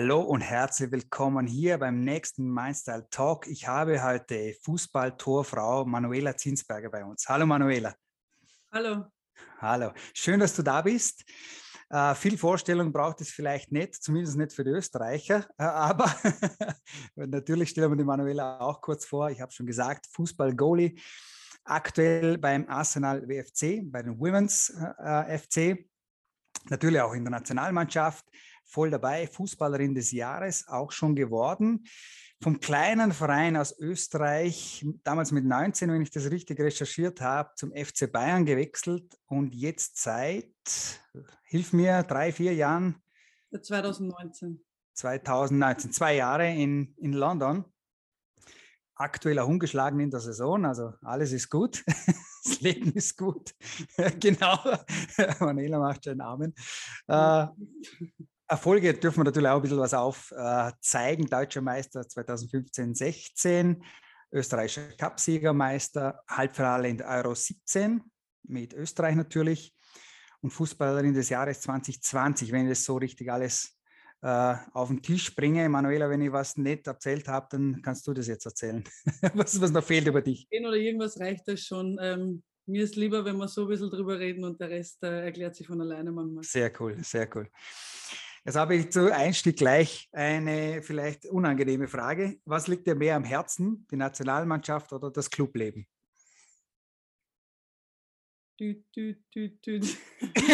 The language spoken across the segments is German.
Hallo und herzlich willkommen hier beim nächsten Mindstyle Talk. Ich habe heute Fußballtorfrau Manuela Zinsberger bei uns. Hallo Manuela. Hallo. Hallo. Schön, dass du da bist. Äh, viel Vorstellung braucht es vielleicht nicht, zumindest nicht für die Österreicher. Äh, aber natürlich stellen wir die Manuela auch kurz vor. Ich habe schon gesagt, Fußball-Goalie. Aktuell beim Arsenal WFC, bei den Women's äh, FC. Natürlich auch in der Nationalmannschaft voll dabei, Fußballerin des Jahres auch schon geworden. Vom kleinen Verein aus Österreich, damals mit 19, wenn ich das richtig recherchiert habe, zum FC Bayern gewechselt und jetzt seit, hilf mir, drei, vier Jahren. 2019. 2019, zwei Jahre in, in London. Aktuell auch ungeschlagen in der Saison, also alles ist gut. das Leben ist gut. genau. Manela macht schon Amen. Äh, Erfolge dürfen wir natürlich auch ein bisschen was aufzeigen. Äh, Deutscher Meister 2015, 16, österreichischer Cupsiegermeister, Halbfinale in Euro 17 mit Österreich natürlich und Fußballerin des Jahres 2020, wenn ich das so richtig alles äh, auf den Tisch bringe. Manuela, wenn ich was nicht erzählt habe, dann kannst du das jetzt erzählen. was, was noch fehlt über dich? Oder irgendwas reicht das schon. Ähm, mir ist lieber, wenn wir so ein bisschen drüber reden und der Rest äh, erklärt sich von alleine manchmal. Sehr cool, sehr cool. Jetzt habe ich zu Einstieg gleich eine vielleicht unangenehme Frage. Was liegt dir mehr am Herzen, die Nationalmannschaft oder das Clubleben? Dü, dü, dü,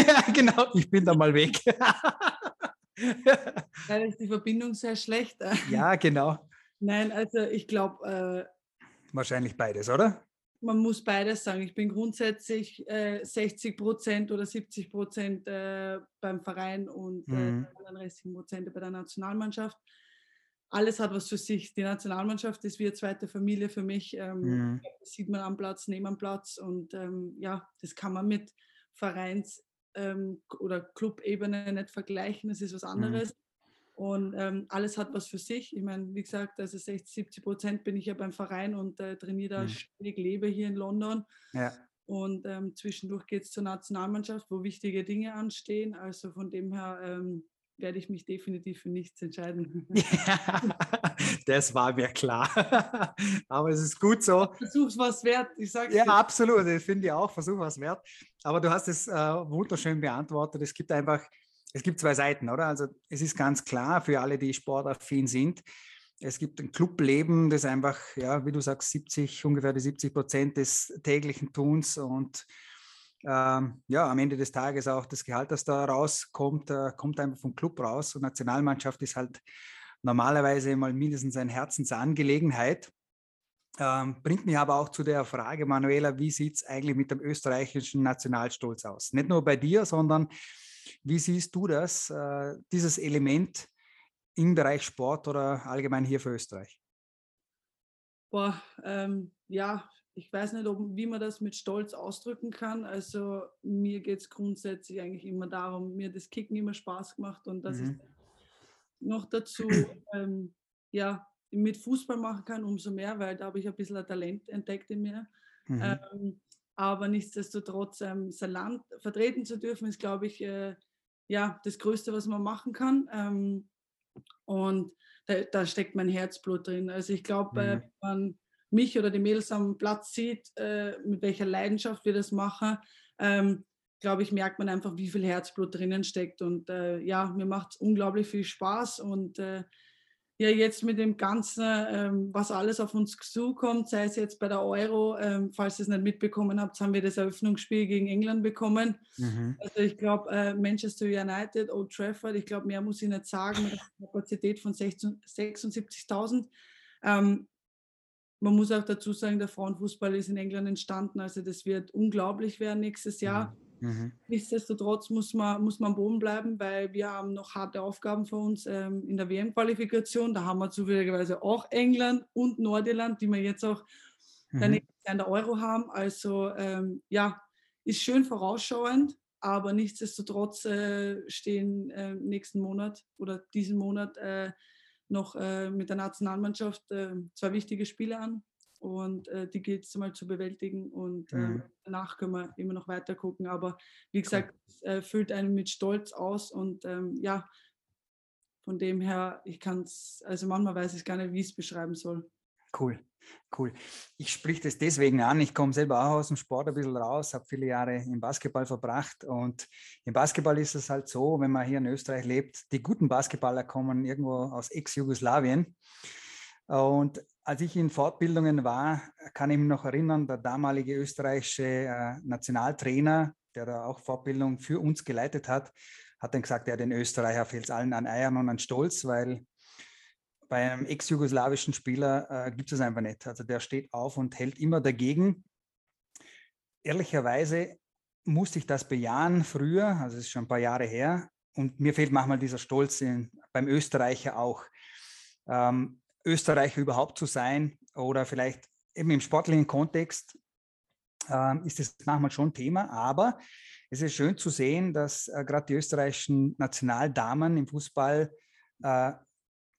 ja, genau, ich bin da mal weg. da ist die Verbindung sehr schlecht. ja, genau. Nein, also ich glaube. Äh, Wahrscheinlich beides, oder? Man muss beides sagen. Ich bin grundsätzlich äh, 60 Prozent oder 70 Prozent äh, beim Verein und äh, mhm. äh, dann restlichen Prozent bei der Nationalmannschaft. Alles hat was für sich. Die Nationalmannschaft ist wie eine zweite Familie für mich. Ähm, mhm. Das sieht man am Platz, neben am Platz und ähm, ja, das kann man mit Vereins- ähm, oder Clubebene nicht vergleichen. Das ist was mhm. anderes. Mhm. Und ähm, alles hat was für sich. Ich meine, wie gesagt, also 60, 70 Prozent bin ich ja beim Verein und äh, trainiere da mhm. ständig, lebe hier in London. Ja. Und ähm, zwischendurch geht es zur Nationalmannschaft, wo wichtige Dinge anstehen. Also von dem her ähm, werde ich mich definitiv für nichts entscheiden. Ja, das war mir klar. Aber es ist gut so. Versuch was wert, ich sage Ja, dir. absolut. Ich finde ich auch, versuch was wert. Aber du hast es äh, wunderschön beantwortet. Es gibt einfach es gibt zwei Seiten, oder? Also es ist ganz klar für alle, die sportaffin sind, es gibt ein Clubleben, das einfach, ja, wie du sagst, 70, ungefähr die 70 Prozent des täglichen Tuns und ähm, ja, am Ende des Tages auch das Gehalt, das da rauskommt, äh, kommt einfach vom Club raus. Und Nationalmannschaft ist halt normalerweise mal mindestens eine Herzensangelegenheit. Ähm, bringt mich aber auch zu der Frage, Manuela, wie sieht es eigentlich mit dem österreichischen Nationalstolz aus? Nicht nur bei dir, sondern wie siehst du das, äh, dieses Element im Bereich Sport oder allgemein hier für Österreich? Boah, ähm, ja, ich weiß nicht, ob, wie man das mit Stolz ausdrücken kann. Also mir geht es grundsätzlich eigentlich immer darum, mir das Kicken immer Spaß gemacht und dass mhm. ich noch dazu ähm, ja, mit Fußball machen kann, umso mehr, weil da habe ich ein bisschen ein Talent entdeckt in mir. Mhm. Ähm, aber nichtsdestotrotz ähm, sein Land vertreten zu dürfen, ist, glaube ich, äh, ja, das Größte, was man machen kann. Ähm, und da, da, steckt mein Herzblut drin. Also ich glaube, äh, mhm. äh, wenn man mich oder die Mädels am Platz sieht, äh, mit welcher Leidenschaft wir das machen, ähm, glaube ich, merkt man einfach, wie viel Herzblut drinnen steckt. Und äh, ja, mir macht es unglaublich viel Spaß und äh, ja jetzt mit dem Ganzen, ähm, was alles auf uns zukommt, sei es jetzt bei der Euro, ähm, falls ihr es nicht mitbekommen habt, haben wir das Eröffnungsspiel gegen England bekommen. Mhm. Also ich glaube, äh, Manchester United, Old Trafford, ich glaube, mehr muss ich nicht sagen, mit einer Kapazität von 76.000. Ähm, man muss auch dazu sagen, der Frauenfußball ist in England entstanden, also das wird unglaublich werden nächstes Jahr. Mhm. Mhm. Nichtsdestotrotz muss man, muss man am Boden bleiben, weil wir haben noch harte Aufgaben für uns ähm, in der WM-Qualifikation. Da haben wir zufälligerweise auch England und Nordirland, die wir jetzt auch mhm. dann in der Euro haben. Also ähm, ja, ist schön vorausschauend, aber nichtsdestotrotz äh, stehen äh, nächsten Monat oder diesen Monat äh, noch äh, mit der Nationalmannschaft äh, zwei wichtige Spiele an und äh, die gilt es mal zu bewältigen und äh, mhm. danach können wir immer noch weiter gucken. Aber wie gesagt, es äh, füllt einen mit Stolz aus und ähm, ja, von dem her, ich kann es, also manchmal weiß ich gar nicht, wie ich es beschreiben soll. Cool, cool. Ich sprich das deswegen an. Ich komme selber auch aus dem Sport ein bisschen raus, habe viele Jahre im Basketball verbracht und im Basketball ist es halt so, wenn man hier in Österreich lebt, die guten Basketballer kommen irgendwo aus Ex-Jugoslawien. Und als ich in Fortbildungen war, kann ich mich noch erinnern, der damalige österreichische äh, Nationaltrainer, der da auch Fortbildung für uns geleitet hat, hat dann gesagt, ja, den Österreicher fehlt es allen an Eiern und an Stolz, weil bei einem ex-jugoslawischen Spieler äh, gibt es einfach nicht. Also der steht auf und hält immer dagegen. Ehrlicherweise musste ich das bejahen früher, also es ist schon ein paar Jahre her, und mir fehlt manchmal dieser Stolz in, beim Österreicher auch. Ähm, Österreicher überhaupt zu sein oder vielleicht eben im sportlichen Kontext äh, ist es manchmal schon Thema, aber es ist schön zu sehen, dass äh, gerade die österreichischen Nationaldamen im Fußball, äh,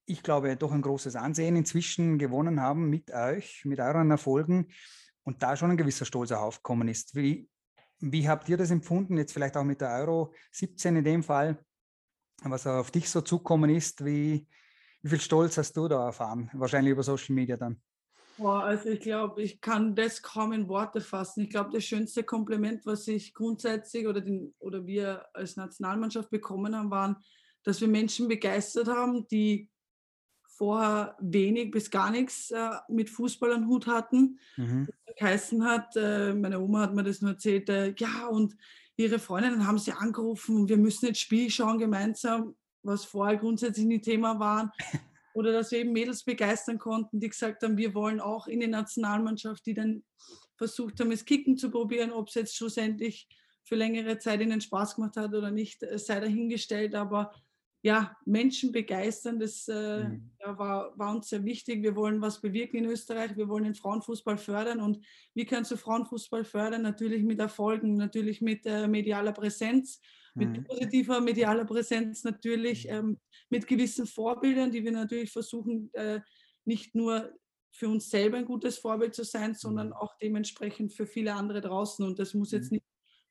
ich glaube, doch ein großes Ansehen inzwischen gewonnen haben mit euch, mit euren Erfolgen und da schon ein gewisser Stolz aufgekommen ist. Wie, wie habt ihr das empfunden, jetzt vielleicht auch mit der Euro 17 in dem Fall, was auf dich so zukommen ist? Wie, wie viel Stolz hast du da erfahren? Wahrscheinlich über Social Media dann. Boah, also ich glaube, ich kann das kaum in Worte fassen. Ich glaube, das schönste Kompliment, was ich grundsätzlich oder, den, oder wir als Nationalmannschaft bekommen haben, waren, dass wir Menschen begeistert haben, die vorher wenig bis gar nichts äh, mit Fußball am Hut hatten. Mhm. Geheißen hat, äh, meine Oma hat mir das nur erzählt, äh, ja, und ihre Freundinnen haben sie angerufen und wir müssen jetzt Spiel schauen gemeinsam was vorher grundsätzlich ein Thema war. Oder dass wir eben Mädels begeistern konnten, die gesagt haben, wir wollen auch in die Nationalmannschaft, die dann versucht haben, es Kicken zu probieren, ob es jetzt schlussendlich für längere Zeit ihnen Spaß gemacht hat oder nicht, sei dahingestellt. Aber ja, Menschen begeistern, das äh, mhm. ja, war, war, uns sehr wichtig. Wir wollen was bewirken in Österreich, wir wollen den Frauenfußball fördern. Und wie kannst du Frauenfußball fördern? Natürlich mit Erfolgen, natürlich mit äh, medialer Präsenz mit mhm. positiver medialer Präsenz natürlich, mhm. ähm, mit gewissen Vorbildern, die wir natürlich versuchen, äh, nicht nur für uns selber ein gutes Vorbild zu sein, sondern mhm. auch dementsprechend für viele andere draußen. Und das muss jetzt nicht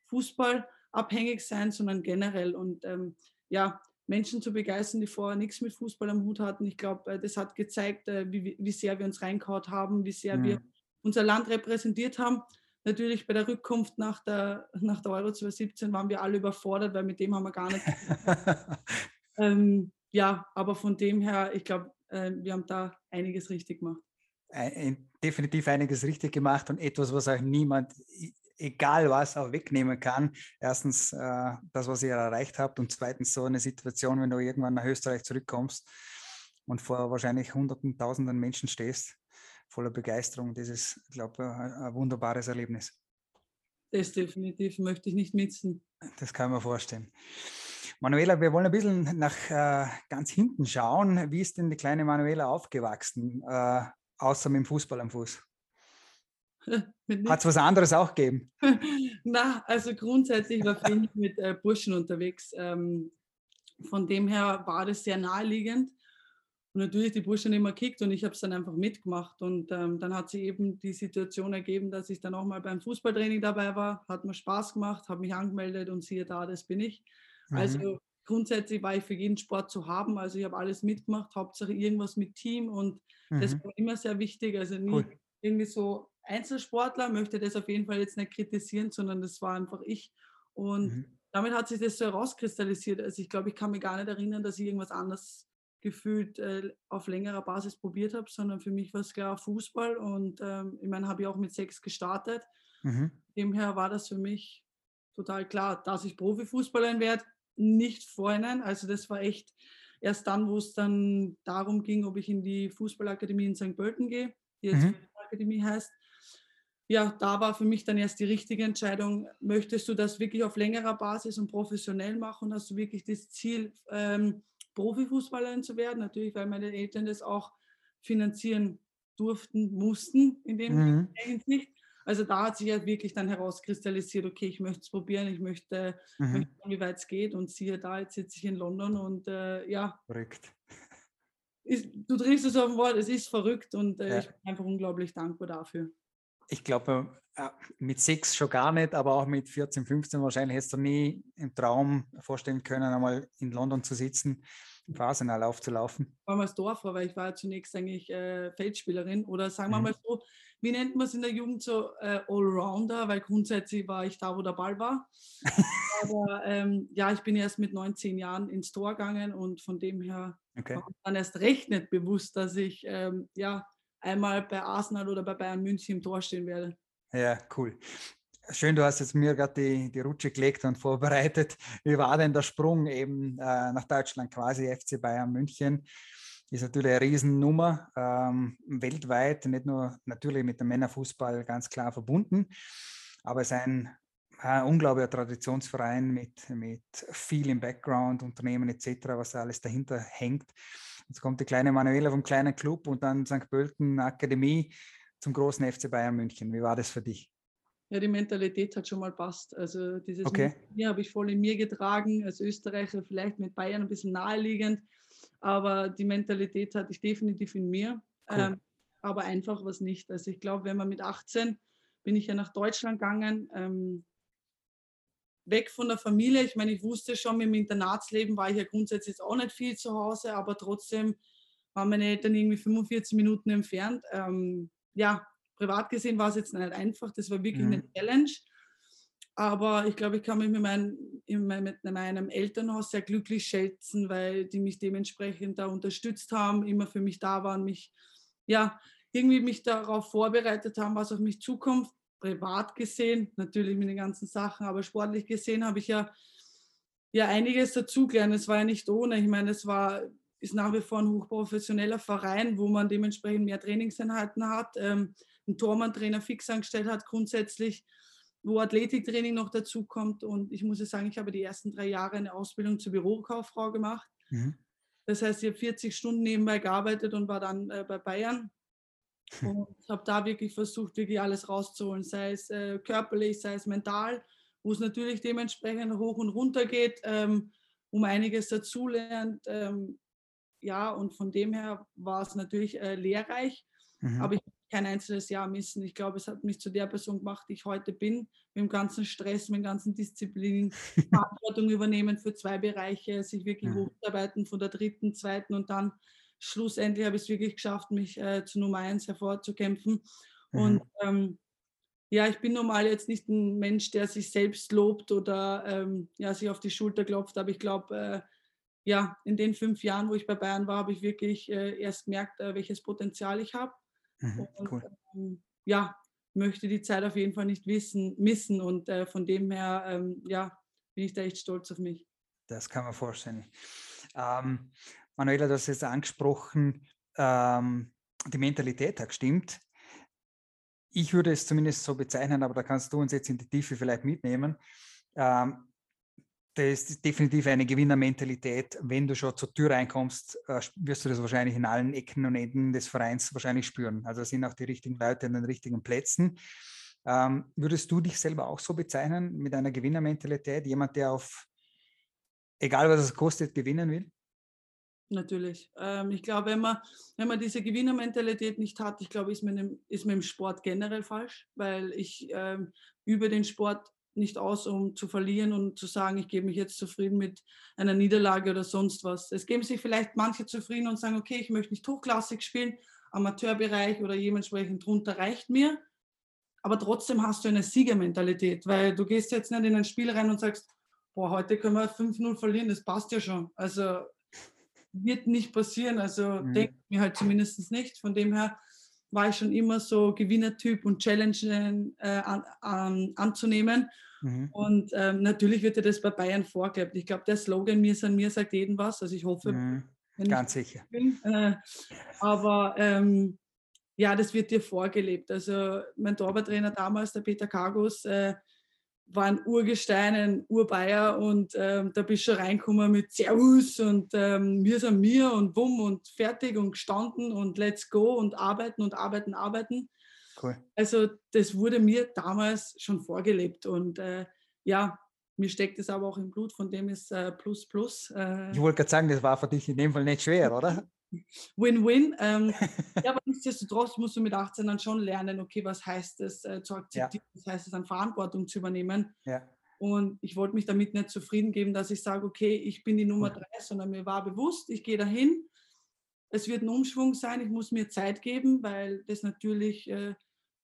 fußballabhängig sein, sondern generell. Und ähm, ja, Menschen zu begeistern, die vorher nichts mit Fußball am Hut hatten. Ich glaube, äh, das hat gezeigt, äh, wie, wie sehr wir uns reinkaut haben, wie sehr mhm. wir unser Land repräsentiert haben natürlich bei der Rückkunft nach der, nach der Euro 2017 waren wir alle überfordert, weil mit dem haben wir gar nicht. ähm, ja, aber von dem her, ich glaube, äh, wir haben da einiges richtig gemacht. Definitiv einiges richtig gemacht und etwas, was euch niemand, egal was, auch wegnehmen kann. Erstens äh, das, was ihr erreicht habt und zweitens so eine Situation, wenn du irgendwann nach Österreich zurückkommst und vor wahrscheinlich Hunderten, Tausenden Menschen stehst voller Begeisterung. Das ist, glaube ich, ein wunderbares Erlebnis. Das definitiv möchte ich nicht missen. Das kann man vorstellen. Manuela, wir wollen ein bisschen nach äh, ganz hinten schauen. Wie ist denn die kleine Manuela aufgewachsen, äh, außer mit dem Fußball am Fuß? Hat es was anderes auch gegeben? Na, also grundsätzlich war ich mit äh, Burschen unterwegs. Ähm, von dem her war das sehr naheliegend. Und natürlich die Burschen immer kickt und ich habe es dann einfach mitgemacht. Und ähm, dann hat sich eben die Situation ergeben, dass ich dann auch mal beim Fußballtraining dabei war. Hat mir Spaß gemacht, habe mich angemeldet und siehe da, das bin ich. Mhm. Also grundsätzlich war ich für jeden Sport zu haben. Also ich habe alles mitgemacht, Hauptsache irgendwas mit Team und mhm. das war immer sehr wichtig. Also nie cool. irgendwie so Einzelsportler, möchte das auf jeden Fall jetzt nicht kritisieren, sondern das war einfach ich. Und mhm. damit hat sich das so herauskristallisiert. Also ich glaube, ich kann mich gar nicht erinnern, dass ich irgendwas anderes gefühlt äh, auf längerer Basis probiert habe, sondern für mich war es klar Fußball und ähm, ich meine, habe ich auch mit sechs gestartet. Mhm. Demher war das für mich total klar, dass ich Profifußballerin werde, nicht vorhinein. Also das war echt erst dann, wo es dann darum ging, ob ich in die Fußballakademie in St. Pölten gehe, die jetzt mhm. Akademie heißt. Ja, da war für mich dann erst die richtige Entscheidung, möchtest du das wirklich auf längerer Basis und professionell machen? Hast du wirklich das Ziel, ähm, Profifußballerin zu werden, natürlich, weil meine Eltern das auch finanzieren durften, mussten in dem mhm. Hinsicht. Also da hat sich ja wirklich dann herauskristallisiert, okay, ich möchte es probieren, ich möchte, mhm. möchte wie weit es geht und siehe da, jetzt sitze ich in London und äh, ja. Verrückt. Ist, du triffst es auf ein Wort, es ist verrückt und äh, ja. ich bin einfach unglaublich dankbar dafür. Ich glaube, äh, mit sechs schon gar nicht, aber auch mit 14, 15 wahrscheinlich hättest du nie im Traum vorstellen können, einmal in London zu sitzen. im Arsenal aufzulaufen? Vor allem als Dorfer, weil ich war zunächst eigentlich äh, Feldspielerin oder sagen wir mhm. mal so, wie nennt man es in der Jugend so, äh, Allrounder, weil grundsätzlich war ich da, wo der Ball war. Aber ähm, ja, ich bin erst mit 19 Jahren ins Tor gegangen und von dem her okay. war dann erst recht nicht bewusst, dass ich ähm, ja einmal bei Arsenal oder bei Bayern München im Tor stehen werde. Ja, cool. Schön, du hast jetzt mir gerade die, die Rutsche gelegt und vorbereitet. Wie war denn der Sprung eben äh, nach Deutschland, quasi FC Bayern München? Ist natürlich eine Riesennummer, ähm, weltweit, nicht nur natürlich mit dem Männerfußball ganz klar verbunden, aber es ist ein, ein unglaublicher Traditionsverein mit, mit viel im Background, Unternehmen etc., was alles dahinter hängt. Jetzt kommt die kleine Manuela vom kleinen Club und dann St. Pölten Akademie zum großen FC Bayern München. Wie war das für dich? Ja, die Mentalität hat schon mal passt. Also dieses okay. hier habe ich voll in mir getragen, als Österreicher vielleicht mit Bayern ein bisschen naheliegend, aber die Mentalität hatte ich definitiv in mir. Cool. Ähm, aber einfach was nicht. Also ich glaube, wenn man mit 18 bin ich ja nach Deutschland gegangen, ähm, weg von der Familie. Ich meine, ich wusste schon, mit dem Internatsleben war ich ja grundsätzlich auch nicht viel zu Hause, aber trotzdem waren meine Eltern irgendwie 45 Minuten entfernt. Ähm, ja, privat gesehen war es jetzt nicht einfach, das war wirklich mhm. eine Challenge. Aber ich glaube, ich kann mich mit, mein, mit meinem Elternhaus sehr glücklich schätzen, weil die mich dementsprechend da unterstützt haben, immer für mich da waren, mich ja irgendwie mich darauf vorbereitet haben, was auf mich zukommt privat gesehen, natürlich mit den ganzen Sachen, aber sportlich gesehen habe ich ja, ja einiges dazugelernt. Es war ja nicht ohne. Ich meine, es war, ist nach wie vor ein hochprofessioneller Verein, wo man dementsprechend mehr Trainingseinheiten hat, ähm, einen Tormann-Trainer fix angestellt hat grundsätzlich, wo Athletiktraining noch dazu kommt. Und ich muss ja sagen, ich habe die ersten drei Jahre eine Ausbildung zur Bürokauffrau gemacht. Mhm. Das heißt, ich habe 40 Stunden nebenbei gearbeitet und war dann äh, bei Bayern und habe da wirklich versucht, wirklich alles rauszuholen, sei es äh, körperlich, sei es mental, wo es natürlich dementsprechend hoch und runter geht, ähm, um einiges dazulernt. Ähm, ja, und von dem her war es natürlich äh, lehrreich, mhm. aber ich kein einzelnes Jahr missen. Ich glaube, es hat mich zu der Person gemacht, die ich heute bin, mit dem ganzen Stress, mit dem ganzen Disziplin, Verantwortung übernehmen für zwei Bereiche, sich wirklich mhm. hocharbeiten von der dritten, zweiten und dann schlussendlich habe ich es wirklich geschafft, mich äh, zu Nummer eins hervorzukämpfen. Mhm. Und ähm, ja, ich bin normal jetzt nicht ein Mensch, der sich selbst lobt oder ähm, ja, sich auf die Schulter klopft, aber ich glaube, äh, ja, in den fünf Jahren, wo ich bei Bayern war, habe ich wirklich äh, erst gemerkt, äh, welches Potenzial ich habe. Mhm, cool. ähm, ja, möchte die Zeit auf jeden Fall nicht wissen, missen und äh, von dem her, ähm, ja, bin ich da echt stolz auf mich. Das kann man vorstellen. Ähm, Manuela, du hast es angesprochen, ähm, die Mentalität hat gestimmt. Ich würde es zumindest so bezeichnen, aber da kannst du uns jetzt in die Tiefe vielleicht mitnehmen. Ähm, das ist definitiv eine Gewinnermentalität. Wenn du schon zur Tür reinkommst, äh, wirst du das wahrscheinlich in allen Ecken und Enden des Vereins wahrscheinlich spüren. Also sind auch die richtigen Leute an den richtigen Plätzen. Ähm, würdest du dich selber auch so bezeichnen mit einer Gewinnermentalität? Jemand, der auf, egal was es kostet, gewinnen will? Natürlich. Ähm, ich glaube, wenn man, wenn man diese Gewinnermentalität nicht hat, ich glaube, ist man, im, ist man im Sport generell falsch, weil ich ähm, übe den Sport nicht aus, um zu verlieren und zu sagen, ich gebe mich jetzt zufrieden mit einer Niederlage oder sonst was. Es geben sich vielleicht manche zufrieden und sagen, okay, ich möchte nicht hochklassig spielen, Amateurbereich oder dementsprechend drunter reicht mir. Aber trotzdem hast du eine Siegermentalität, weil du gehst jetzt nicht in ein Spiel rein und sagst, boah, heute können wir 5-0 verlieren, das passt ja schon. Also wird nicht passieren. Also mhm. denke ich mir halt zumindest nicht. Von dem her war ich schon immer so Gewinnertyp und Challenge äh, an, an, anzunehmen. Mhm. Und ähm, natürlich wird dir das bei Bayern vorgelebt. Ich glaube, der Slogan Mir an mir sagt jeden was. Also ich hoffe, mhm. ganz sicher. Bin, äh, aber ähm, ja, das wird dir vorgelebt. Also mein Torwarttrainer damals, der Peter Kargus, äh, war ein Urgestein, ein Urbayer und ähm, da bist du schon reingekommen mit Servus und ähm, wir sind mir und bumm und fertig und gestanden und let's go und arbeiten und arbeiten, arbeiten. Cool. Also das wurde mir damals schon vorgelebt und äh, ja, mir steckt es aber auch im Blut, von dem ist äh, Plus Plus. Äh, ich wollte gerade sagen, das war für dich in dem Fall nicht schwer, oder? Win-win. Ähm, ja, aber nichtsdestotrotz musst du mit 18 dann schon lernen, okay, was heißt es äh, zu akzeptieren, ja. was heißt es an Verantwortung zu übernehmen. Ja. Und ich wollte mich damit nicht zufrieden geben, dass ich sage, okay, ich bin die Nummer drei, sondern mir war bewusst, ich gehe dahin. Es wird ein Umschwung sein, ich muss mir Zeit geben, weil das natürlich äh,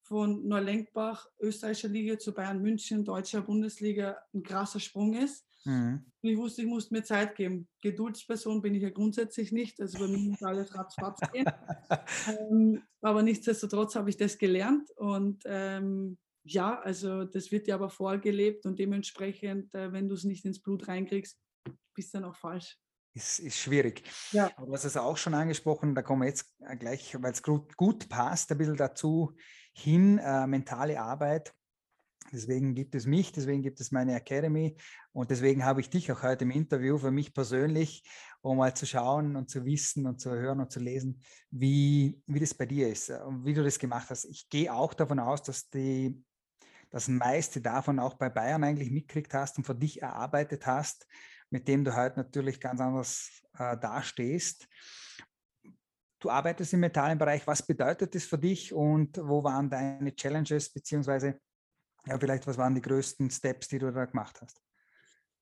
von Neulenkbach, österreichischer Liga zu Bayern München, deutscher Bundesliga ein krasser Sprung ist. Mhm. Ich wusste, ich musste mir Zeit geben. Geduldsperson bin ich ja grundsätzlich nicht. Also bei mir muss alles ratzfatz gehen. ähm, aber nichtsdestotrotz habe ich das gelernt. Und ähm, ja, also das wird dir aber vorgelebt und dementsprechend, äh, wenn du es nicht ins Blut reinkriegst, bist du dann auch falsch. Ist, ist schwierig. Ja. Aber du hast es auch schon angesprochen, da kommen wir jetzt gleich, weil es gut, gut passt, ein bisschen dazu hin, äh, mentale Arbeit. Deswegen gibt es mich, deswegen gibt es meine Academy und deswegen habe ich dich auch heute im Interview für mich persönlich, um mal zu schauen und zu wissen und zu hören und zu lesen, wie, wie das bei dir ist und wie du das gemacht hast. Ich gehe auch davon aus, dass die das meiste davon auch bei Bayern eigentlich mitgekriegt hast und für dich erarbeitet hast, mit dem du heute natürlich ganz anders äh, dastehst. Du arbeitest im Metallenbereich. Was bedeutet das für dich und wo waren deine Challenges, beziehungsweise ja, vielleicht was waren die größten Steps, die du da gemacht hast?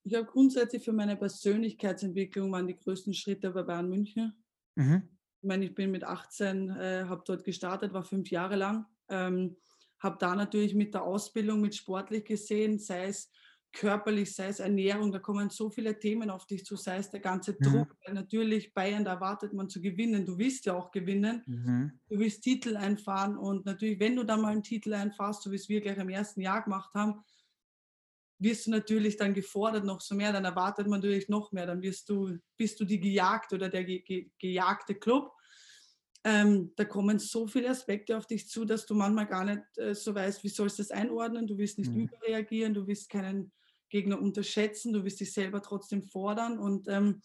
Ich habe grundsätzlich für meine Persönlichkeitsentwicklung waren die größten Schritte bei Bayern München. Mhm. Ich meine, ich bin mit 18, äh, habe dort gestartet, war fünf Jahre lang. Ähm, habe da natürlich mit der Ausbildung, mit sportlich gesehen, sei es körperlich, sei es Ernährung, da kommen so viele Themen auf dich zu, sei es der ganze mhm. Druck, mhm. weil natürlich Bayern, da erwartet man zu gewinnen, du willst ja auch gewinnen, mhm. du willst Titel einfahren und natürlich, wenn du da mal einen Titel einfahrst, so wie es wir gleich im ersten Jahr gemacht haben, wirst du natürlich dann gefordert noch so mehr, dann erwartet man natürlich noch mehr, dann wirst du, bist du die gejagt oder der ge ge gejagte Club ähm, da kommen so viele Aspekte auf dich zu, dass du manchmal gar nicht äh, so weißt, wie sollst du das einordnen. Du willst nicht mhm. überreagieren, du willst keinen Gegner unterschätzen, du willst dich selber trotzdem fordern. Und ähm,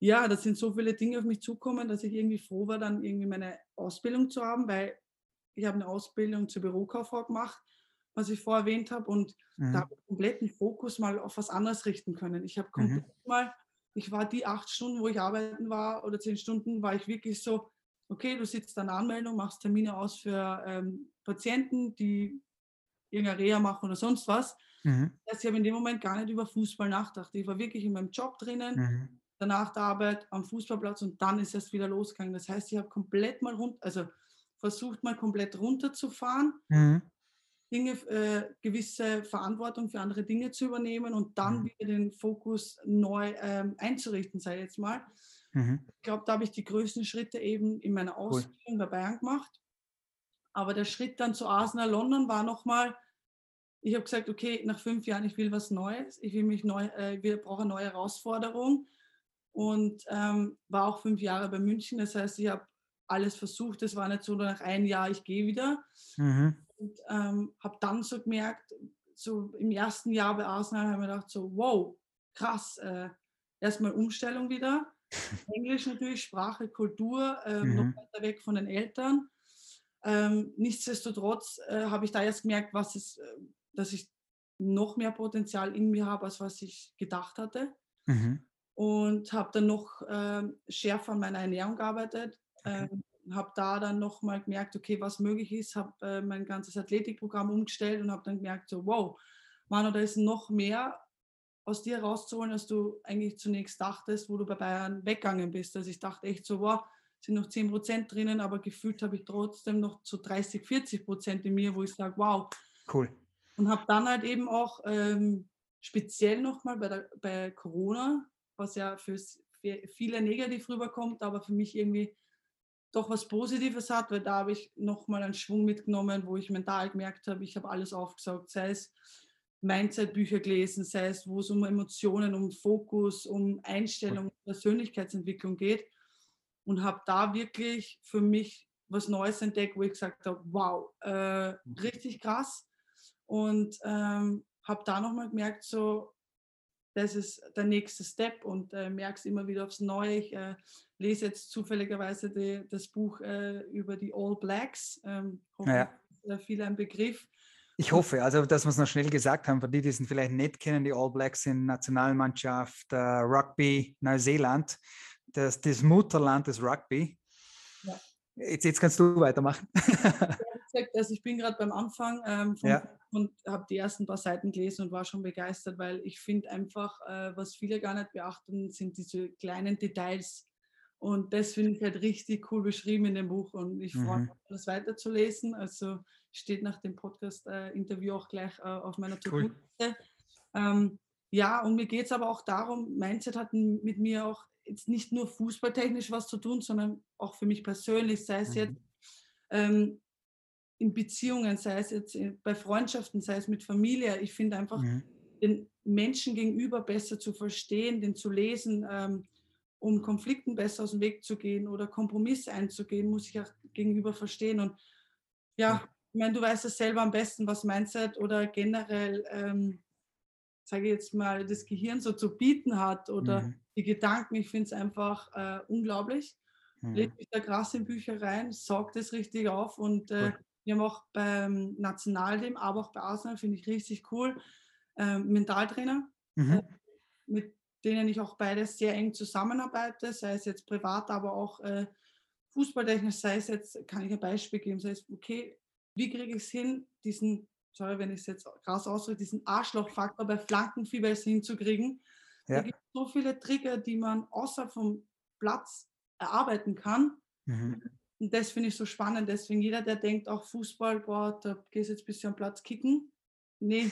ja, da sind so viele Dinge auf mich zukommen, dass ich irgendwie froh war, dann irgendwie meine Ausbildung zu haben, weil ich habe eine Ausbildung zur Bürokauffrau gemacht, was ich vorher erwähnt habe. Und mhm. da habe ich kompletten Fokus mal auf was anderes richten können. Ich habe mhm. komplett mhm. mal, ich war die acht Stunden, wo ich arbeiten war, oder zehn Stunden, war ich wirklich so, okay, du sitzt an Anmeldung, machst Termine aus für ähm, Patienten, die irgendeine Reha machen oder sonst was. Mhm. Das heißt, ich habe in dem Moment gar nicht über Fußball nachgedacht. Ich war wirklich in meinem Job drinnen, mhm. danach der Arbeit am Fußballplatz und dann ist es wieder losgegangen. Das heißt, ich habe komplett mal runter, also versucht mal komplett runterzufahren, mhm. Dinge, äh, gewisse Verantwortung für andere Dinge zu übernehmen und dann mhm. wieder den Fokus neu ähm, einzurichten, sei jetzt mal. Mhm. Ich glaube, da habe ich die größten Schritte eben in meiner Ausbildung cool. bei Bayern gemacht. Aber der Schritt dann zu Arsenal London war nochmal, ich habe gesagt, okay, nach fünf Jahren, ich will was Neues, ich will mich neu, äh, wir brauchen eine neue Herausforderung. Und ähm, war auch fünf Jahre bei München. Das heißt, ich habe alles versucht. Es war nicht so, nach einem Jahr, ich gehe wieder. Mhm. Und ähm, habe dann so gemerkt, so im ersten Jahr bei Arsenal habe ich mir gedacht, so, wow, krass, äh, erstmal Umstellung wieder. Englisch natürlich, Sprache, Kultur, ähm, mhm. noch weiter weg von den Eltern. Ähm, nichtsdestotrotz äh, habe ich da erst gemerkt, was es, äh, dass ich noch mehr Potenzial in mir habe, als was ich gedacht hatte. Mhm. Und habe dann noch äh, schärfer an meiner Ernährung gearbeitet. Okay. Ähm, habe da dann nochmal gemerkt, okay, was möglich ist, habe äh, mein ganzes Athletikprogramm umgestellt und habe dann gemerkt, so wow, Manu, da ist noch mehr aus dir rauszuholen, als du eigentlich zunächst dachtest, wo du bei Bayern weggegangen bist. Also ich dachte echt so, wow, sind noch 10 Prozent drinnen, aber gefühlt habe ich trotzdem noch so 30, 40 Prozent in mir, wo ich sage, wow. Cool. Und habe dann halt eben auch ähm, speziell nochmal bei, bei Corona, was ja für viele negativ rüberkommt, aber für mich irgendwie doch was Positives hat, weil da habe ich nochmal einen Schwung mitgenommen, wo ich mental gemerkt habe, ich habe alles aufgesaugt, sei es Mindset-Bücher gelesen, sei es, wo es um Emotionen, um Fokus, um Einstellung, Persönlichkeitsentwicklung geht und habe da wirklich für mich was Neues entdeckt, wo ich gesagt habe, wow, äh, mhm. richtig krass und ähm, habe da nochmal gemerkt, so, das ist der nächste Step und äh, merkst immer wieder aufs Neue. Ich äh, lese jetzt zufälligerweise die, das Buch äh, über die All Blacks, ähm, ja. viel ein Begriff ich hoffe, also dass wir es noch schnell gesagt haben, für die, die es vielleicht nicht kennen, die All Blacks sind Nationalmannschaft äh, Rugby Neuseeland, das, das Mutterland des Rugby. Ja. Jetzt, jetzt kannst du weitermachen. also ich bin gerade beim Anfang ähm, vom ja. Und habe die ersten paar Seiten gelesen und war schon begeistert, weil ich finde einfach, äh, was viele gar nicht beachten, sind diese kleinen Details. Und das finde ich halt richtig cool beschrieben in dem Buch und ich freue mich, mhm. das weiterzulesen. Also steht nach dem Podcast-Interview auch gleich äh, auf meiner To-Do-Liste. Cool. Ähm, ja, und mir geht es aber auch darum, Mindset hat mit mir auch jetzt nicht nur fußballtechnisch was zu tun, sondern auch für mich persönlich, sei es mhm. jetzt ähm, in Beziehungen, sei es jetzt bei Freundschaften, sei es mit Familie. Ich finde einfach, mhm. den Menschen gegenüber besser zu verstehen, den zu lesen, ähm, um Konflikten besser aus dem Weg zu gehen oder Kompromisse einzugehen, muss ich auch gegenüber verstehen. Und ja, ich meine, du weißt es selber am besten, was Mindset oder generell, ähm, sage ich jetzt mal, das Gehirn so zu bieten hat oder mhm. die Gedanken. Ich finde es einfach äh, unglaublich. Mhm. Legt mich da krass in Bücher rein, saugt es richtig auf und äh, wir haben auch beim Nationalteam, aber auch bei Arsenal, finde ich richtig cool, äh, Mentaltrainer, mhm. äh, mit denen ich auch beide sehr eng zusammenarbeite, sei es jetzt privat, aber auch äh, fußballtechnisch, sei es jetzt, kann ich ein Beispiel geben, sei es, okay, wie kriege ich es hin, diesen, sorry, wenn ich es jetzt krass ausdrücke, diesen Arschlochfaktor bei Flankenfieber hinzukriegen. Ja. Da gibt es so viele Trigger, die man außerhalb vom Platz erarbeiten kann. Mhm. Und das finde ich so spannend. Deswegen jeder, der denkt, auch Fußball, boah, da gehst du jetzt ein bisschen am Platz kicken. Nee,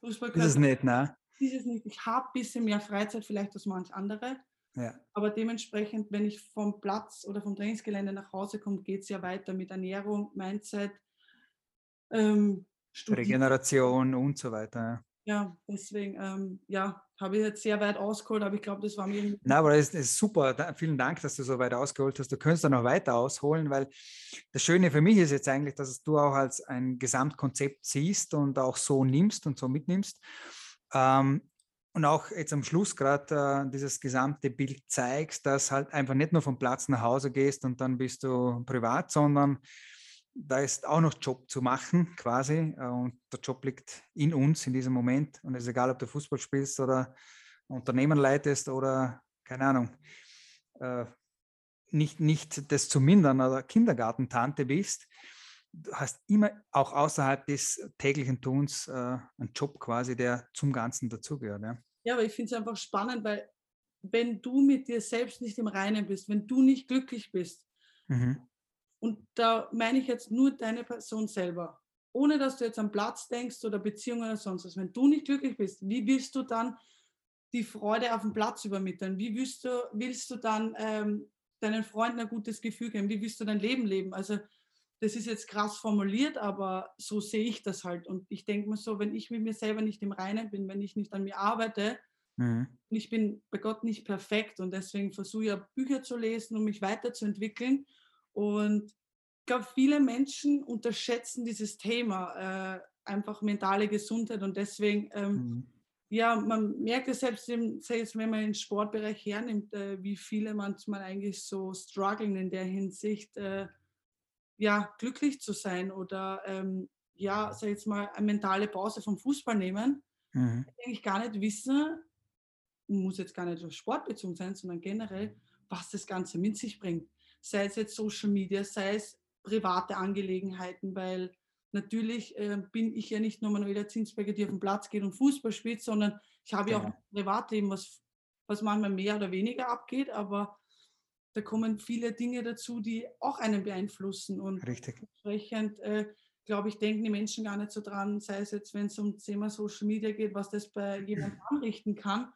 Fußball ist es nicht, ne? Ist es nicht. Ich habe ein bisschen mehr Freizeit vielleicht als manch andere. Ja. Aber dementsprechend, wenn ich vom Platz oder vom Trainingsgelände nach Hause komme, geht es ja weiter mit Ernährung, Mindset, ähm, Regeneration und so weiter. Ja, deswegen, ähm, ja, habe ich jetzt sehr weit ausgeholt, aber ich glaube, das war mir. Na, aber das ist, super. Da, vielen Dank, dass du so weit ausgeholt hast. Du könntest da noch weiter ausholen, weil das Schöne für mich ist jetzt eigentlich, dass du auch als ein Gesamtkonzept siehst und auch so nimmst und so mitnimmst. Ähm, und auch jetzt am Schluss gerade äh, dieses gesamte Bild zeigst, dass halt einfach nicht nur vom Platz nach Hause gehst und dann bist du privat, sondern da ist auch noch Job zu machen quasi äh, und der Job liegt in uns in diesem Moment und es ist egal, ob du Fußball spielst oder Unternehmen leitest oder keine Ahnung, äh, nicht, nicht das zu mindern oder Kindergartentante bist, du hast immer auch außerhalb des täglichen Tuns äh, einen Job quasi, der zum Ganzen dazugehört. Ja. ja, aber ich finde es einfach spannend, weil wenn du mit dir selbst nicht im Reinen bist, wenn du nicht glücklich bist, mhm. Und da meine ich jetzt nur deine Person selber. Ohne dass du jetzt am Platz denkst oder Beziehungen oder sonst was. Wenn du nicht glücklich bist, wie willst du dann die Freude auf dem Platz übermitteln? Wie willst du, willst du dann ähm, deinen Freunden ein gutes Gefühl geben? Wie willst du dein Leben leben? Also das ist jetzt krass formuliert, aber so sehe ich das halt. Und ich denke mir so, wenn ich mit mir selber nicht im Reinen bin, wenn ich nicht an mir arbeite, mhm. ich bin bei Gott nicht perfekt und deswegen versuche ich ja Bücher zu lesen, um mich weiterzuentwickeln und ich glaube, viele Menschen unterschätzen dieses Thema, äh, einfach mentale Gesundheit. Und deswegen, ähm, mhm. ja, man merkt es selbst, im, selbst wenn man den Sportbereich hernimmt, äh, wie viele manchmal eigentlich so strugglen in der Hinsicht, äh, ja, glücklich zu sein oder, ähm, ja, sag ich jetzt mal, eine mentale Pause vom Fußball nehmen. Mhm. Eigentlich gar nicht wissen, muss jetzt gar nicht auf Sportbezogen sein, sondern generell, was das Ganze mit sich bringt sei es jetzt Social Media, sei es private Angelegenheiten, weil natürlich äh, bin ich ja nicht nur Manuela Zinsberger, die auf den Platz geht und Fußball spielt, sondern ich habe ja auch ein Privatleben, was, was manchmal mehr oder weniger abgeht, aber da kommen viele Dinge dazu, die auch einen beeinflussen. Und Richtig. entsprechend, äh, glaube ich, denken die Menschen gar nicht so dran, sei es jetzt, wenn es um das Thema Social Media geht, was das bei jemandem anrichten kann.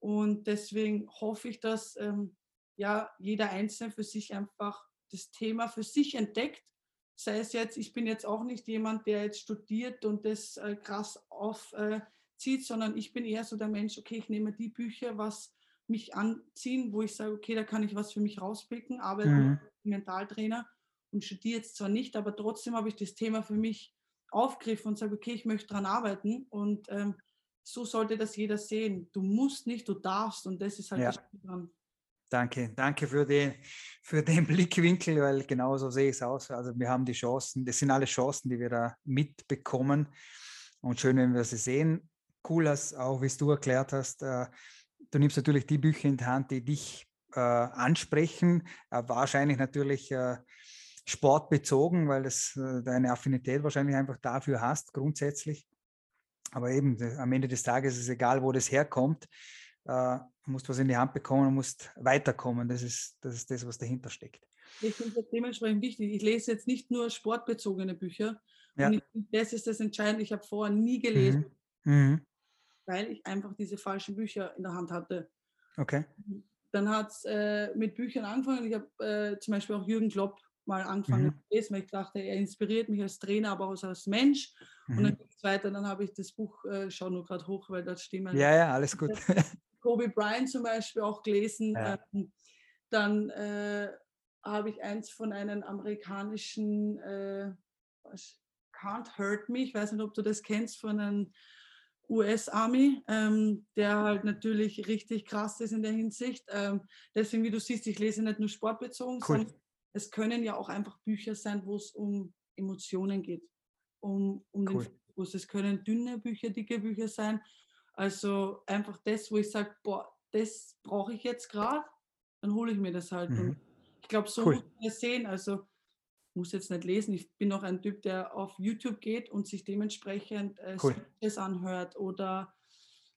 Und deswegen hoffe ich, dass ähm, ja jeder Einzelne für sich einfach das Thema für sich entdeckt. Sei es jetzt, ich bin jetzt auch nicht jemand, der jetzt studiert und das äh, krass aufzieht, äh, sondern ich bin eher so der Mensch, okay, ich nehme die Bücher, was mich anziehen, wo ich sage, okay, da kann ich was für mich rauspicken, arbeite mhm. als Mentaltrainer und studiere jetzt zwar nicht, aber trotzdem habe ich das Thema für mich aufgegriffen und sage, okay, ich möchte daran arbeiten und ähm, so sollte das jeder sehen. Du musst nicht, du darfst und das ist halt ja. das dran. Danke, danke für, die, für den Blickwinkel, weil genauso sehe ich es aus. Also wir haben die Chancen, das sind alle Chancen, die wir da mitbekommen. Und schön, wenn wir sie sehen. Cool, dass auch, wie es du erklärt hast, äh, du nimmst natürlich die Bücher in die Hand, die dich äh, ansprechen. Äh, wahrscheinlich natürlich sportbezogen, weil das deine Affinität wahrscheinlich einfach dafür hast, grundsätzlich. Aber eben, am Ende des Tages ist es egal, wo das herkommt. Äh, du musst was in die Hand bekommen und musst weiterkommen. Das ist, das ist das, was dahinter steckt. Ich finde das dementsprechend wichtig. Ich lese jetzt nicht nur sportbezogene Bücher. Ja. Und ich, das ist das Entscheidende. Ich habe vorher nie gelesen, mhm. Mhm. weil ich einfach diese falschen Bücher in der Hand hatte. Okay. Dann hat es äh, mit Büchern angefangen. Ich habe äh, zum Beispiel auch Jürgen Klopp mal angefangen mhm. zu lesen, weil ich dachte, er inspiriert mich als Trainer, aber auch als Mensch. Mhm. Und dann geht es weiter. Dann habe ich das Buch, äh, schau nur gerade hoch, weil da stehen meine. Ja, ja, alles gut. Kobe Bryant zum Beispiel auch gelesen. Ja. Ähm, dann äh, habe ich eins von einem amerikanischen äh, Can't Hurt Me, ich weiß nicht, ob du das kennst, von einem US-Army, ähm, der halt natürlich richtig krass ist in der Hinsicht. Ähm, deswegen, wie du siehst, ich lese nicht nur sportbezogen, cool. sondern es können ja auch einfach Bücher sein, wo es um Emotionen geht, um, um cool. den Fokus. Es können dünne Bücher, dicke Bücher sein. Also einfach das, wo ich sage, boah, das brauche ich jetzt gerade, dann hole ich mir das halt. Mhm. ich glaube, so cool. muss man es sehen. Also muss jetzt nicht lesen. Ich bin auch ein Typ, der auf YouTube geht und sich dementsprechend äh, cool. anhört oder,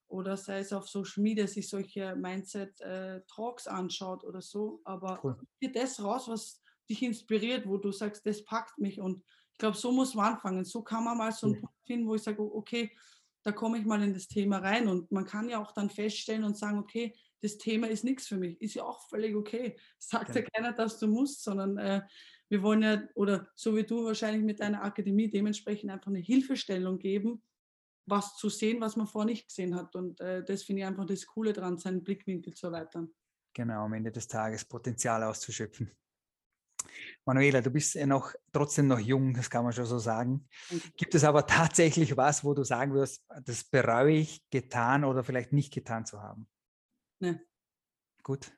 oder sei es auf Social Media, sich solche Mindset-Talks äh, anschaut oder so. Aber cool. hier das raus, was dich inspiriert, wo du sagst, das packt mich. Und ich glaube, so muss man anfangen. So kann man mal so einen Punkt finden, wo ich sage, okay, da komme ich mal in das Thema rein. Und man kann ja auch dann feststellen und sagen, okay, das Thema ist nichts für mich. Ist ja auch völlig okay. Sagt ja, ja keiner, dass du musst, sondern äh, wir wollen ja, oder so wie du wahrscheinlich mit deiner Akademie dementsprechend einfach eine Hilfestellung geben, was zu sehen, was man vorher nicht gesehen hat. Und äh, das finde ich einfach das Coole daran, seinen Blickwinkel zu erweitern. Genau, am Ende des Tages Potenzial auszuschöpfen. Manuela, du bist ja noch trotzdem noch jung, das kann man schon so sagen. Gibt es aber tatsächlich was, wo du sagen wirst, das bereue ich getan oder vielleicht nicht getan zu haben? Nein. Gut.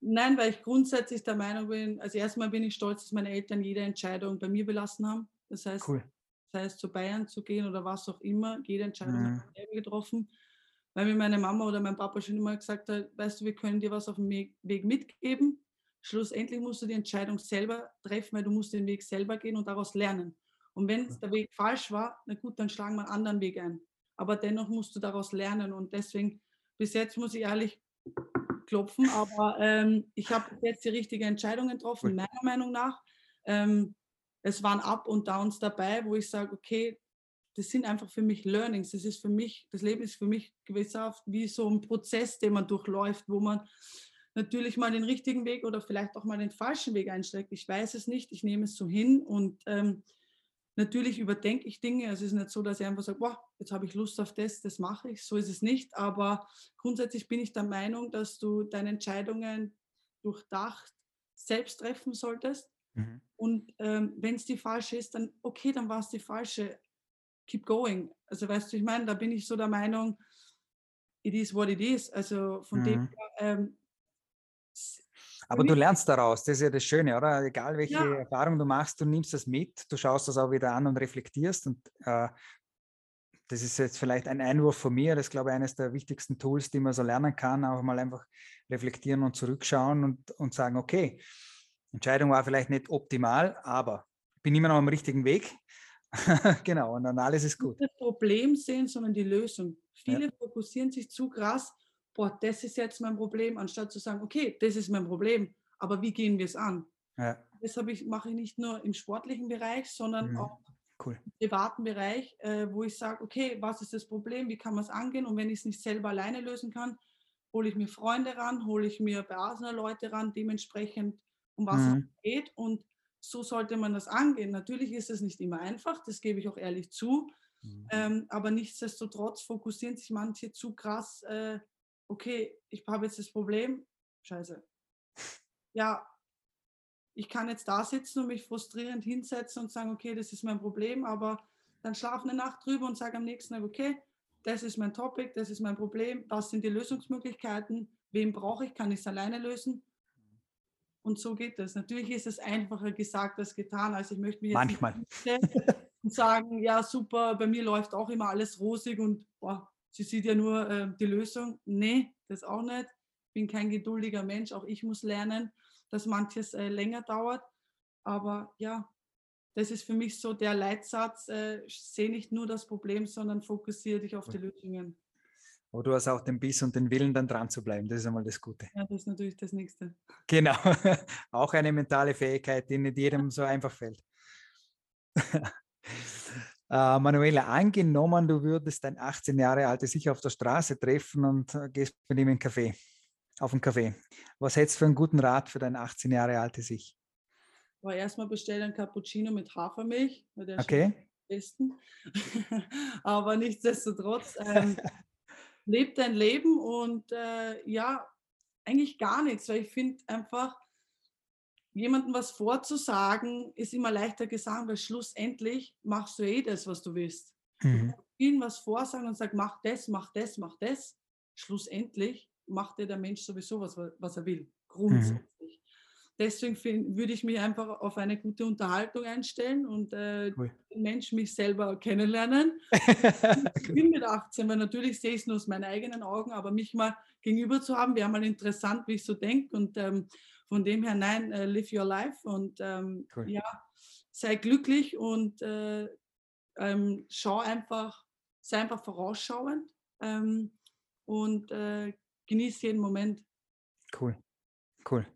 Nein, weil ich grundsätzlich der Meinung bin, also erstmal bin ich stolz, dass meine Eltern jede Entscheidung bei mir belassen haben. Das heißt, cool. sei es zu Bayern zu gehen oder was auch immer, jede Entscheidung mhm. habe ich getroffen. Weil mir meine Mama oder mein Papa schon immer gesagt hat, weißt du, wir können dir was auf dem Weg mitgeben, schlussendlich musst du die Entscheidung selber treffen, weil du musst den Weg selber gehen und daraus lernen. Und wenn der Weg falsch war, na gut, dann schlagen wir einen anderen Weg ein. Aber dennoch musst du daraus lernen. Und deswegen, bis jetzt muss ich ehrlich klopfen, aber ähm, ich habe jetzt die richtige Entscheidung getroffen, meiner Meinung nach. Ähm, es waren Up und Downs dabei, wo ich sage, okay, das sind einfach für mich Learnings. Das ist für mich, das Leben ist für mich gewisserhaft wie so ein Prozess, den man durchläuft, wo man natürlich mal den richtigen Weg oder vielleicht auch mal den falschen Weg einschlägt. Ich weiß es nicht, ich nehme es so hin und ähm, natürlich überdenke ich Dinge. Also es ist nicht so, dass ich einfach sage, boah, jetzt habe ich Lust auf das, das mache ich. So ist es nicht. Aber grundsätzlich bin ich der Meinung, dass du deine Entscheidungen durchdacht selbst treffen solltest. Mhm. Und ähm, wenn es die falsche ist, dann okay, dann war es die falsche. Keep going. Also weißt du, ich meine, da bin ich so der Meinung, it is what it is. Also von mhm. dem her, ähm, aber du lernst daraus, das ist ja das Schöne, oder? Egal welche ja. Erfahrung du machst, du nimmst das mit, du schaust das auch wieder an und reflektierst. Und äh, das ist jetzt vielleicht ein Einwurf von mir, das ist, glaube ich, eines der wichtigsten Tools, die man so lernen kann, auch mal einfach reflektieren und zurückschauen und, und sagen, okay, Entscheidung war vielleicht nicht optimal, aber ich bin immer noch am richtigen Weg. genau, und dann alles ist gut. Nicht das Problem sehen, sondern die Lösung. Viele ja. fokussieren sich zu krass boah, das ist jetzt mein Problem, anstatt zu sagen, okay, das ist mein Problem, aber wie gehen wir es an? Ja. Deshalb ich, mache ich nicht nur im sportlichen Bereich, sondern mhm. auch cool. im privaten Bereich, äh, wo ich sage, okay, was ist das Problem, wie kann man es angehen? Und wenn ich es nicht selber alleine lösen kann, hole ich mir Freunde ran, hole ich mir beasene Leute ran, dementsprechend, um was mhm. es geht. Und so sollte man das angehen. Natürlich ist es nicht immer einfach, das gebe ich auch ehrlich zu. Mhm. Ähm, aber nichtsdestotrotz fokussieren sich manche zu krass äh, okay, ich habe jetzt das Problem, scheiße. Ja, ich kann jetzt da sitzen und mich frustrierend hinsetzen und sagen, okay, das ist mein Problem, aber dann schlafe eine Nacht drüber und sage am nächsten Tag, okay, das ist mein Topic, das ist mein Problem, das sind die Lösungsmöglichkeiten, wem brauche ich, kann ich es alleine lösen? Und so geht es. Natürlich ist es einfacher gesagt als getan. Also ich möchte mich jetzt Manchmal. und sagen, ja super, bei mir läuft auch immer alles rosig und boah, sie sieht ja nur äh, die Lösung. Nee, das auch nicht. Ich bin kein geduldiger Mensch, auch ich muss lernen. dass manches äh, länger dauert. Aber ja, das ist für mich so der Leitsatz, äh, sehe nicht nur das Problem, sondern fokussiere dich auf die Lösungen. Aber du hast auch den Biss und den Willen, dann dran zu bleiben. Das ist einmal das Gute. Ja, das ist natürlich das Nächste. Genau. auch eine mentale Fähigkeit, die nicht jedem so einfach fällt. Uh, Manuela, angenommen, du würdest ein 18 Jahre altes Ich auf der Straße treffen und uh, gehst mit ihm in Café, auf einen Kaffee. Was hättest du für einen guten Rat für dein 18 Jahre altes Ich? Aber erstmal bestell ein Cappuccino mit Hafermilch, weil der okay. am besten. Aber nichtsdestotrotz, ähm, leb dein Leben und äh, ja, eigentlich gar nichts, weil ich finde einfach, jemandem was vorzusagen, ist immer leichter gesagt, weil schlussendlich machst du eh das, was du willst. Mhm. Ihnen was vorsagen und sag, mach das, mach das, mach das. Schlussendlich macht dir der Mensch sowieso was, was er will. Grundsätzlich. Mhm. Deswegen find, würde ich mich einfach auf eine gute Unterhaltung einstellen und äh, cool. den Mensch mich selber kennenlernen. ich bin mit 18, weil natürlich sehe ich es nur aus meinen eigenen Augen, aber mich mal gegenüber zu haben, wäre mal interessant, wie ich so denke. Und ähm, von dem her, nein, uh, live your life und ähm, cool. ja, sei glücklich und äh, ähm, schau einfach, sei einfach vorausschauend ähm, und äh, genieß jeden Moment. Cool, cool.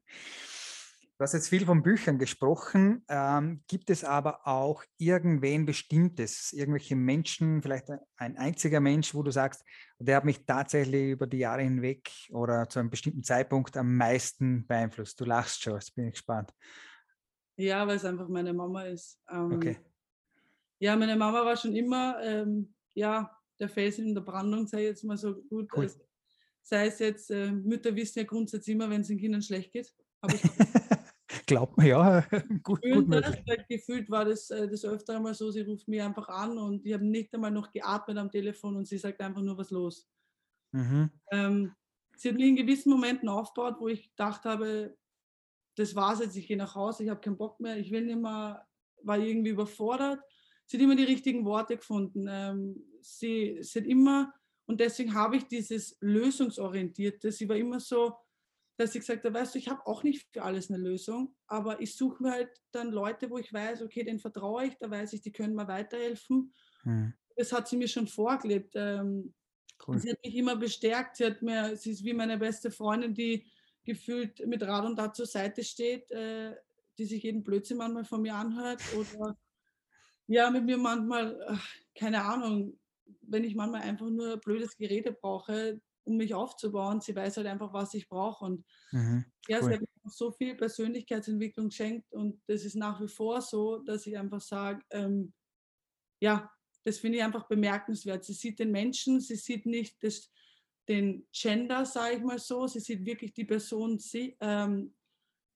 Du hast jetzt viel von Büchern gesprochen. Ähm, gibt es aber auch irgendwen Bestimmtes, irgendwelche Menschen, vielleicht ein einziger Mensch, wo du sagst, der hat mich tatsächlich über die Jahre hinweg oder zu einem bestimmten Zeitpunkt am meisten beeinflusst? Du lachst schon, jetzt bin ich gespannt. Ja, weil es einfach meine Mama ist. Ähm, okay. Ja, meine Mama war schon immer ähm, ja, der Felsen in der Brandung, sei jetzt mal so gut. Cool. Als, sei es jetzt, äh, Mütter wissen ja grundsätzlich immer, wenn es den Kindern schlecht geht. Habe ich Glaubt man ja, gut, gut möglich. Das, gefühlt war das äh, das öfter einmal so, sie ruft mich einfach an und ich habe nicht einmal noch geatmet am Telefon und sie sagt einfach nur, was los. Mhm. Ähm, sie hat mich in gewissen Momenten aufgebaut, wo ich gedacht habe, das war's jetzt, ich gehe nach Hause, ich habe keinen Bock mehr, ich will nicht mehr, war irgendwie überfordert. Sie hat immer die richtigen Worte gefunden. Ähm, sie, sie hat immer, und deswegen habe ich dieses Lösungsorientierte, sie war immer so, dass ich gesagt habe, weißt du, ich habe auch nicht für alles eine Lösung, aber ich suche mir halt dann Leute, wo ich weiß, okay, denen vertraue ich, da weiß ich, die können mir weiterhelfen. Hm. Das hat sie mir schon vorgelebt. Ähm, cool. Sie hat mich immer bestärkt. Sie, hat mir, sie ist wie meine beste Freundin, die gefühlt mit Rat und Tat zur Seite steht, äh, die sich jeden Blödsinn manchmal von mir anhört oder ja, mit mir manchmal, keine Ahnung, wenn ich manchmal einfach nur blödes Gerede brauche, um mich aufzubauen. Sie weiß halt einfach, was ich brauche. Und mhm, ja, cool. sie hat mir so viel Persönlichkeitsentwicklung geschenkt und das ist nach wie vor so, dass ich einfach sage, ähm, ja, das finde ich einfach bemerkenswert. Sie sieht den Menschen, sie sieht nicht das, den Gender, sage ich mal so, sie sieht wirklich die Person sie, ähm,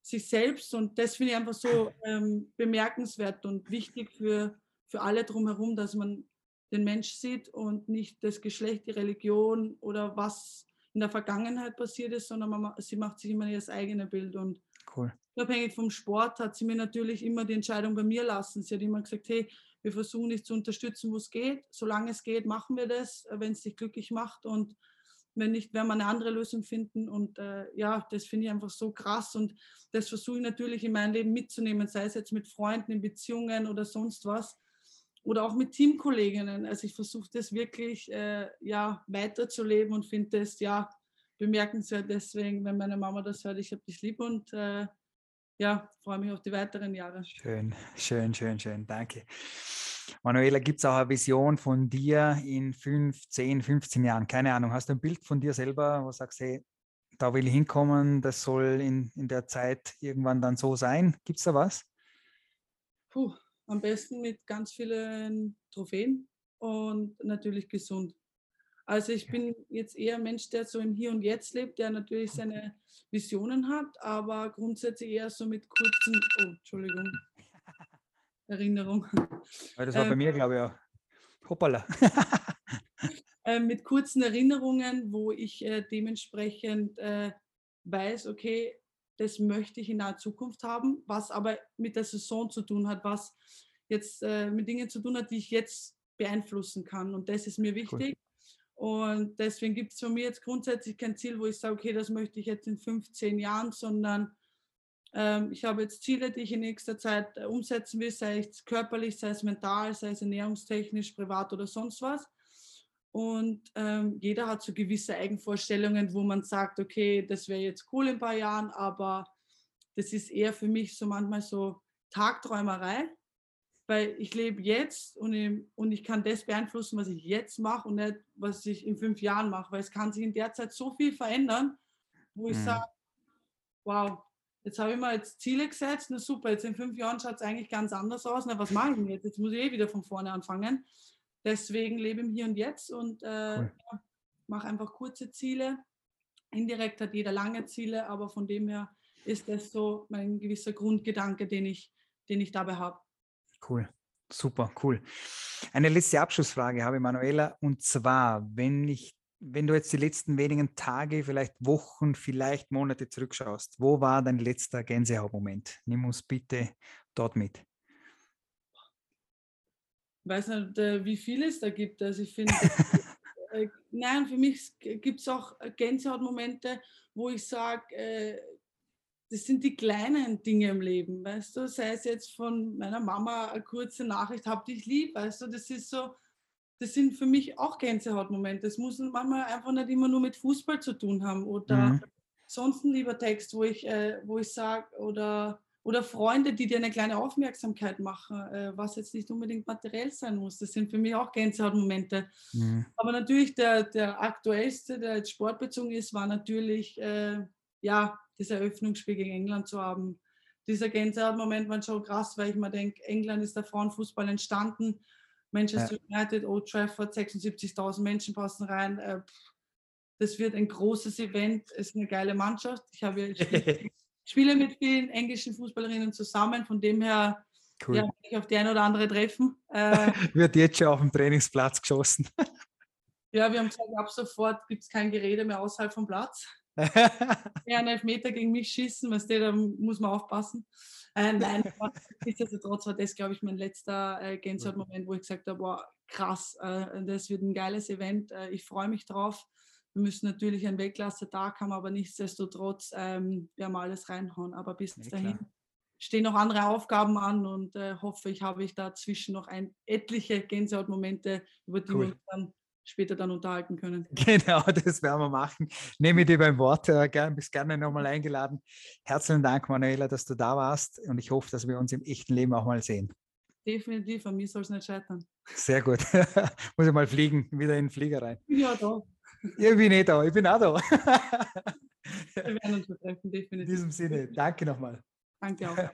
sich selbst und das finde ich einfach so ähm, bemerkenswert und wichtig für, für alle drumherum, dass man den Mensch sieht und nicht das Geschlecht, die Religion oder was in der Vergangenheit passiert ist, sondern man, sie macht sich immer ihr eigenes Bild. Und cool. unabhängig vom Sport hat sie mir natürlich immer die Entscheidung bei mir lassen. Sie hat immer gesagt, hey, wir versuchen dich zu unterstützen, wo es geht. Solange es geht, machen wir das, wenn es dich glücklich macht. Und wenn nicht, werden wir eine andere Lösung finden. Und äh, ja, das finde ich einfach so krass. Und das versuche ich natürlich in mein Leben mitzunehmen, sei es jetzt mit Freunden, in Beziehungen oder sonst was oder auch mit Teamkolleginnen. Also ich versuche das wirklich äh, ja, weiterzuleben und finde das ja bemerkenswert. Deswegen, wenn meine Mama das hört, ich habe dich lieb und äh, ja, freue mich auf die weiteren Jahre. Schön, schön, schön, schön. Danke. Manuela, gibt es auch eine Vision von dir in 5, 10, 15 Jahren? Keine Ahnung. Hast du ein Bild von dir selber, wo du sagst, hey, da will ich hinkommen, das soll in, in der Zeit irgendwann dann so sein? Gibt es da was? Puh, am besten mit ganz vielen Trophäen und natürlich gesund. Also ich bin jetzt eher ein Mensch, der so im Hier und Jetzt lebt, der natürlich seine Visionen hat, aber grundsätzlich eher so mit kurzen, oh, Entschuldigung, Erinnerung. das war ähm, bei mir, glaube ich, auch. Hoppala. äh, mit kurzen Erinnerungen, wo ich äh, dementsprechend äh, weiß, okay, das möchte ich in naher Zukunft haben, was aber mit der Saison zu tun hat, was jetzt äh, mit Dingen zu tun hat, die ich jetzt beeinflussen kann. Und das ist mir wichtig. Cool. Und deswegen gibt es von mir jetzt grundsätzlich kein Ziel, wo ich sage, okay, das möchte ich jetzt in 15 Jahren, sondern ähm, ich habe jetzt Ziele, die ich in nächster Zeit äh, umsetzen will, sei es körperlich, sei es mental, sei es ernährungstechnisch, privat oder sonst was. Und ähm, jeder hat so gewisse Eigenvorstellungen, wo man sagt, okay, das wäre jetzt cool in ein paar Jahren, aber das ist eher für mich so manchmal so Tagträumerei, weil ich lebe jetzt und ich, und ich kann das beeinflussen, was ich jetzt mache und nicht, was ich in fünf Jahren mache, weil es kann sich in der Zeit so viel verändern, wo ich mhm. sage, wow, jetzt habe ich mir jetzt Ziele gesetzt, na super, jetzt in fünf Jahren schaut es eigentlich ganz anders aus, na was mache ich denn jetzt? Jetzt muss ich eh wieder von vorne anfangen. Deswegen lebe ich im Hier und Jetzt und äh, cool. ja, mache einfach kurze Ziele. Indirekt hat jeder lange Ziele, aber von dem her ist das so mein gewisser Grundgedanke, den ich, den ich dabei habe. Cool. Super, cool. Eine letzte Abschlussfrage habe ich, Manuela, und zwar, wenn ich, wenn du jetzt die letzten wenigen Tage, vielleicht Wochen, vielleicht Monate zurückschaust, wo war dein letzter Gänsehautmoment? Nimm uns bitte dort mit weiß nicht, äh, wie viel es da gibt. Also ich finde, äh, nein, für mich gibt es auch Gänsehautmomente, wo ich sage, äh, das sind die kleinen Dinge im Leben, weißt du, sei es jetzt von meiner Mama eine kurze Nachricht, hab dich lieb, weißt du, das ist so, das sind für mich auch Gänsehautmomente. Das muss manchmal einfach nicht immer nur mit Fußball zu tun haben oder mhm. sonst ein lieber Text, wo ich, äh, wo ich sage, oder oder Freunde, die dir eine kleine Aufmerksamkeit machen, äh, was jetzt nicht unbedingt materiell sein muss. Das sind für mich auch Gänsehautmomente. Mhm. Aber natürlich der, der aktuellste, der jetzt sportbezogen ist, war natürlich äh, ja, das Eröffnungsspiel gegen England zu haben. Dieser Gänsehautmoment war schon krass, weil ich mir denke, England ist der Frauenfußball entstanden. Manchester ja. United, Old Trafford, 76.000 Menschen passen rein. Äh, das wird ein großes Event, es ist eine geile Mannschaft. Ich habe ja spiele mit vielen englischen Fußballerinnen zusammen, von dem her cool. ja, ich auf die ein oder andere treffen. Äh, Wird jetzt schon auf dem Trainingsplatz geschossen. ja, wir haben gesagt, ab sofort gibt es kein Gerede mehr außerhalb vom Platz. ja, einen Elfmeter gegen mich schießen, was der, da muss man aufpassen. Äh, nein, nichtsdestotrotz war das, glaube ich, mein letzter äh, Gänsehaut-Moment, wo ich gesagt habe, boah, krass, äh, das wird ein geiles Event, äh, ich freue mich drauf. Wir müssen natürlich einen Weltklasse-Tag haben, aber nichtsdestotrotz, ähm, wir haben alles reinhauen. Aber bis ja, dahin klar. stehen noch andere Aufgaben an und äh, hoffe, ich habe ich dazwischen noch ein, etliche Gänsehautmomente, über die cool. wir uns dann später dann unterhalten können. Genau, das werden wir machen. Nehme dir beim Wort, äh, gern, bist gerne nochmal eingeladen. Herzlichen Dank, Manuela, dass du da warst und ich hoffe, dass wir uns im echten Leben auch mal sehen. Definitiv, an mir soll es nicht scheitern. Sehr gut. Muss ich mal fliegen, wieder in den Flieger rein. Ja, da. Ich bin eh da, ich bin auch da. Wir werden uns treffen, definitiv. In diesem Sinne, danke nochmal. Danke auch.